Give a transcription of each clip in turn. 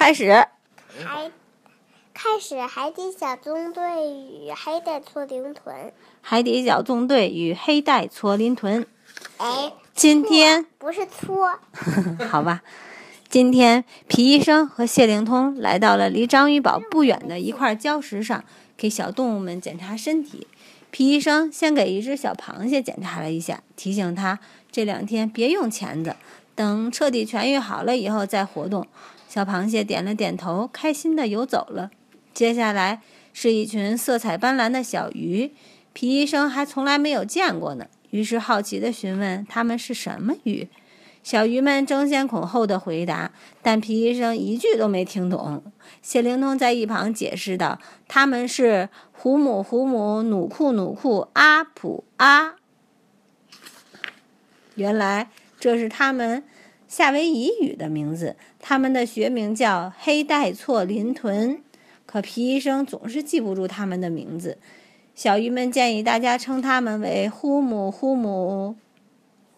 开始。海开始海底小纵队与黑带搓灵豚。海底小纵队与黑带搓灵豚。哎，今天不是搓，好吧。今天皮医生和谢灵通来到了离章鱼堡不远的一块礁石上，给小动物们检查身体。皮医生先给一只小螃蟹检查了一下，提醒他这两天别用钳子，等彻底痊愈好了以后再活动。小螃蟹点了点头，开心地游走了。接下来是一群色彩斑斓的小鱼，皮医生还从来没有见过呢，于是好奇地询问它们是什么鱼。小鱼们争先恐后的回答，但皮医生一句都没听懂。谢灵通在一旁解释道：“他们是虎母、虎母、努库、努库、阿普阿。原来这是他们夏威夷语的名字。他们的学名叫黑带错林豚，可皮医生总是记不住他们的名字。小鱼们建议大家称他们为呼姆、呼姆。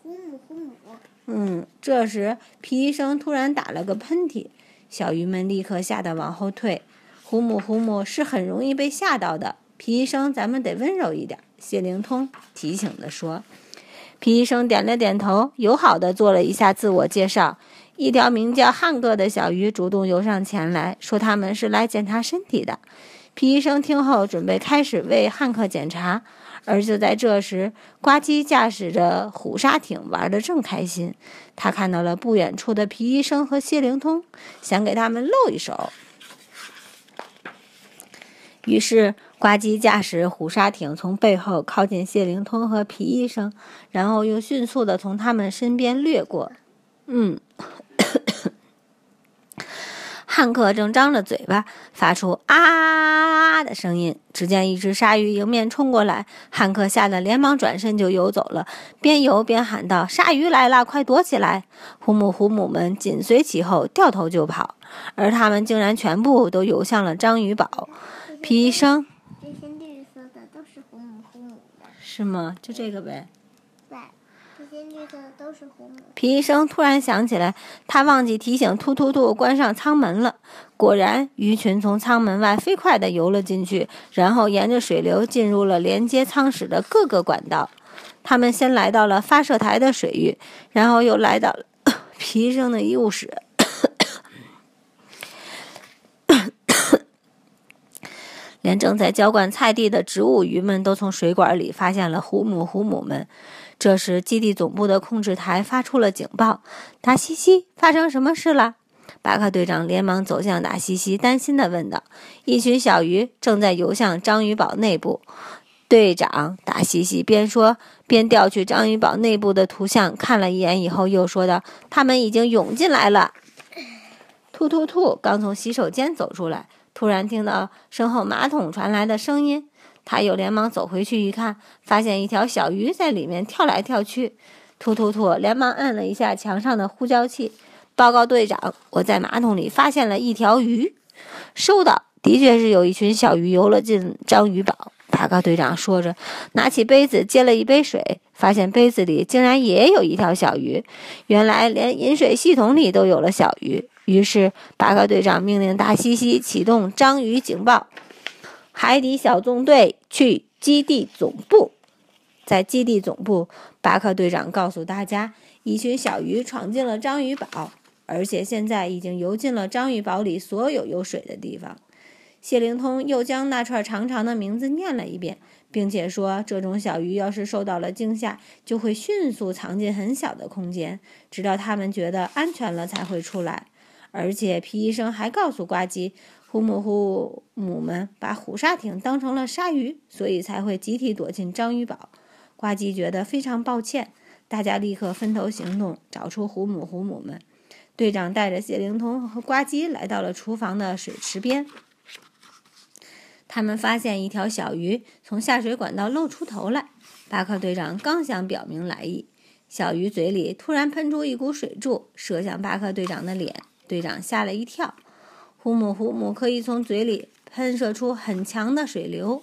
呼姆呼姆。”嗯，这时皮医生突然打了个喷嚏，小鱼们立刻吓得往后退。呼姆呼姆是很容易被吓到的，皮医生咱们得温柔一点。谢灵通提醒地说。皮医生点了点头，友好地做了一下自我介绍。一条名叫汉克的小鱼主动游上前来说：“他们是来检查身体的。”皮医生听后，准备开始为汉克检查。而就在这时，呱唧驾驶着虎鲨艇玩得正开心。他看到了不远处的皮医生和谢灵通，想给他们露一手。于是，呱唧驾驶虎鲨艇从背后靠近谢灵通和皮医生，然后又迅速地从他们身边掠过。嗯。汉克正张着嘴巴，发出啊的声音。只见一只鲨鱼迎面冲过来，汉克吓得连忙转身就游走了，边游边喊道：“鲨鱼来了，快躲起来！”虎母虎母们紧随其后，掉头就跑，而他们竟然全部都游向了章鱼堡。皮医生，这些绿色的都是红母红母的，是吗？就这个呗。对，这些绿色都是红母皮医生突然想起来，他忘记提醒突突兔关上舱门了。果然，鱼群从舱门外飞快地游了进去，然后沿着水流进入了连接舱室的各个管道。他们先来到了发射台的水域，然后又来到了 皮医生的医务室。正在浇灌菜地的植物鱼们都从水管里发现了虎母虎母们。这时，基地总部的控制台发出了警报：“达西西，发生什么事了？”巴克队长连忙走向达西西，担心地问道：“一群小鱼正在游向章鱼堡内部。”队长达西西边说边调取章鱼堡内部的图像，看了一眼以后又说道：“他们已经涌进来了。”突突突！刚从洗手间走出来，突然听到身后马桶传来的声音。他又连忙走回去一看，发现一条小鱼在里面跳来跳去。突突突！连忙按了一下墙上的呼叫器，报告队长：“我在马桶里发现了一条鱼。”收到，的确是有一群小鱼游了进章鱼堡。报告队长说着，拿起杯子接了一杯水，发现杯子里竟然也有一条小鱼。原来连饮水系统里都有了小鱼。于是，巴克队长命令大西西启动章鱼警报。海底小纵队去基地总部，在基地总部，巴克队长告诉大家，一群小鱼闯进了章鱼堡，而且现在已经游进了章鱼堡里所有有水的地方。谢灵通又将那串长长的名字念了一遍，并且说，这种小鱼要是受到了惊吓，就会迅速藏进很小的空间，直到它们觉得安全了才会出来。而且皮医生还告诉呱唧。虎母虎母们把虎鲨艇当成了鲨鱼，所以才会集体躲进章鱼堡。呱唧觉得非常抱歉，大家立刻分头行动，找出虎母虎母们。队长带着谢灵通和呱唧来到了厨房的水池边，他们发现一条小鱼从下水管道露出头来。巴克队长刚想表明来意，小鱼嘴里突然喷出一股水柱，射向巴克队长的脸，队长吓了一跳。虎母虎母可以从嘴里喷射出很强的水流，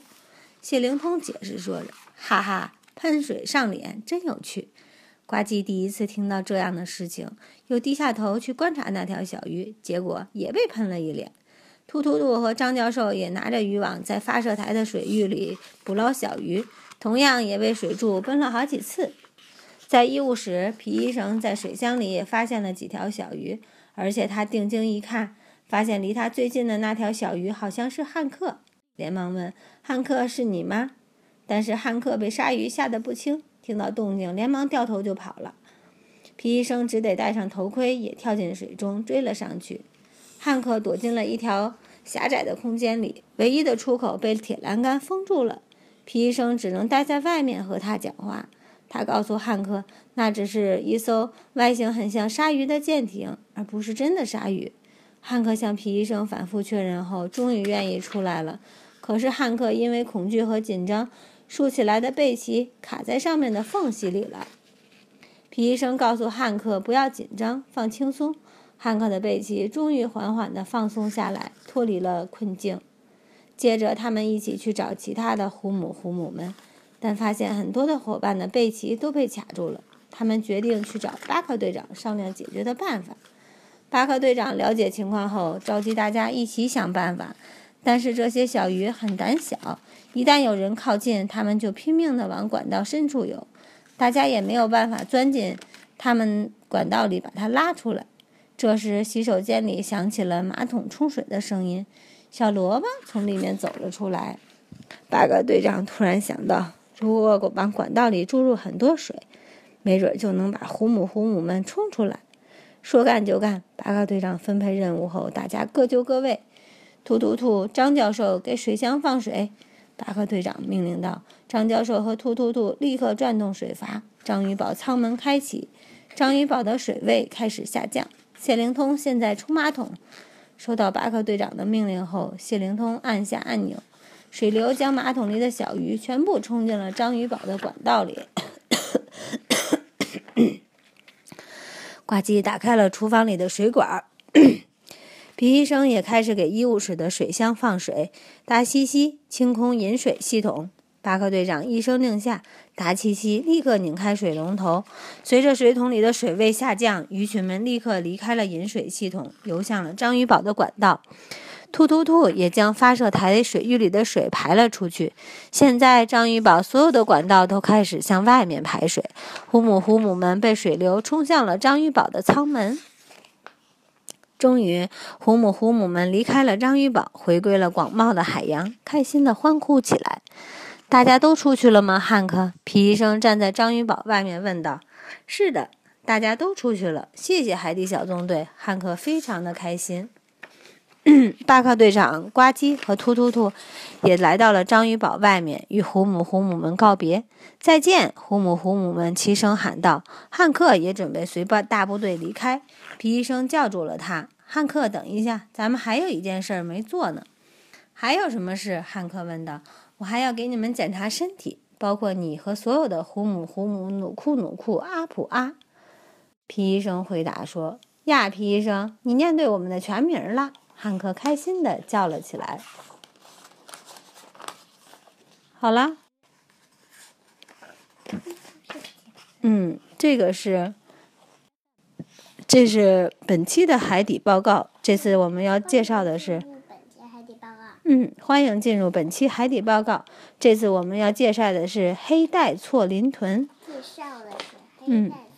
谢灵通解释说着：“哈哈，喷水上脸真有趣。”呱唧第一次听到这样的事情，又低下头去观察那条小鱼，结果也被喷了一脸。突突兔和张教授也拿着渔网在发射台的水域里捕捞小鱼，同样也被水柱喷了好几次。在医务室，皮医生在水箱里也发现了几条小鱼，而且他定睛一看，发现离他最近的那条小鱼好像是汉克，连忙问：“汉克是你吗？”但是汉克被鲨鱼吓得不轻，听到动静连忙掉头就跑了。皮医生只得戴上头盔，也跳进水中追了上去。汉克躲进了一条狭窄的空间里，唯一的出口被铁栏杆封住了。皮医生只能待在外面和他讲话。他告诉汉克，那只是一艘外形很像鲨鱼的舰艇，而不是真的鲨鱼。汉克向皮医生反复确认后，终于愿意出来了。可是汉克因为恐惧和紧张，竖起来的背鳍卡在上面的缝隙里了。皮医生告诉汉克不要紧张，放轻松。汉克的背鳍终于缓缓地放松下来，脱离了困境。接着，他们一起去找其他的虎母虎母们，但发现很多的伙伴的背鳍都被卡住了。他们决定去找巴克队长商量解决的办法。巴克队长了解情况后，召集大家一起想办法。但是这些小鱼很胆小，一旦有人靠近，它们就拼命地往管道深处游。大家也没有办法钻进他们管道里把它拉出来。这时，洗手间里响起了马桶冲水的声音。小萝卜从里面走了出来。巴克队长突然想到，如果往管道里注入很多水，没准就能把虎母虎母们冲出来。说干就干，巴克队长分配任务后，大家各就各位。突突兔，张教授给水箱放水。巴克队长命令道：“张教授和突突兔立刻转动水阀，章鱼堡舱门开启，章鱼堡的水位开始下降。”谢灵通现在冲马桶。收到巴克队长的命令后，谢灵通按下按钮，水流将马桶里的小鱼全部冲进了章鱼堡的管道里。呱唧打开了厨房里的水管，皮医生也开始给医务室的水箱放水。达西西清空饮水系统。巴克队长一声令下，达西西立刻拧开水龙头。随着水桶里的水位下降，鱼群们立刻离开了饮水系统，游向了章鱼堡的管道。突突兔也将发射台水域里的水排了出去。现在，章鱼堡所有的管道都开始向外面排水。虎母虎母们被水流冲向了章鱼堡的舱门。终于，虎母虎母们离开了章鱼堡，回归了广袤的海洋，开心地欢呼起来。大家都出去了吗，汉克？皮医生站在章鱼堡外面问道。“是的，大家都出去了。谢谢海底小纵队。”汉克非常的开心。巴克队长、呱唧和突突兔也来到了章鱼堡外面，与虎母虎母们告别。再见！虎母虎母们齐声喊道。汉克也准备随大部队离开。皮医生叫住了他：“汉克，等一下，咱们还有一件事没做呢。”“还有什么事？”汉克问道。我还要给你们检查身体，包括你和所有的虎母、虎母、努库、努库、阿普、阿。皮医生回答说：“呀，皮医生，你念对我们的全名了。”汉克开心的叫了起来。好了，嗯，这个是，这是本期的海底报告。这次我们要介绍的是。嗯，欢迎进入本期海底报告。这次我们要介绍的是黑带错鳞豚。介绍的是黑带错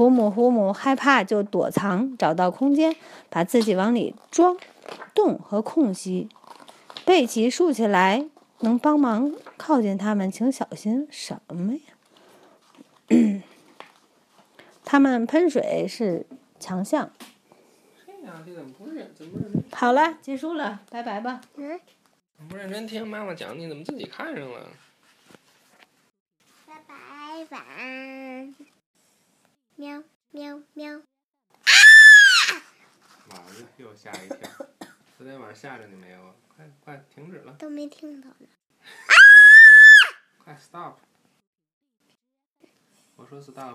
虎母虎母害怕就躲藏，找到空间，把自己往里装。洞和空隙，背鳍竖起来能帮忙靠近它们，请小心什么呀？他们喷水是强项。好了，结束了，拜拜吧。嗯。不认真听妈妈讲，你怎么自己看上了？拜拜，晚安。喵喵喵。啊！完了，又吓一跳。昨天晚上吓着你没有啊？快快停止了。都没听到呢。快 stop！我说 stop。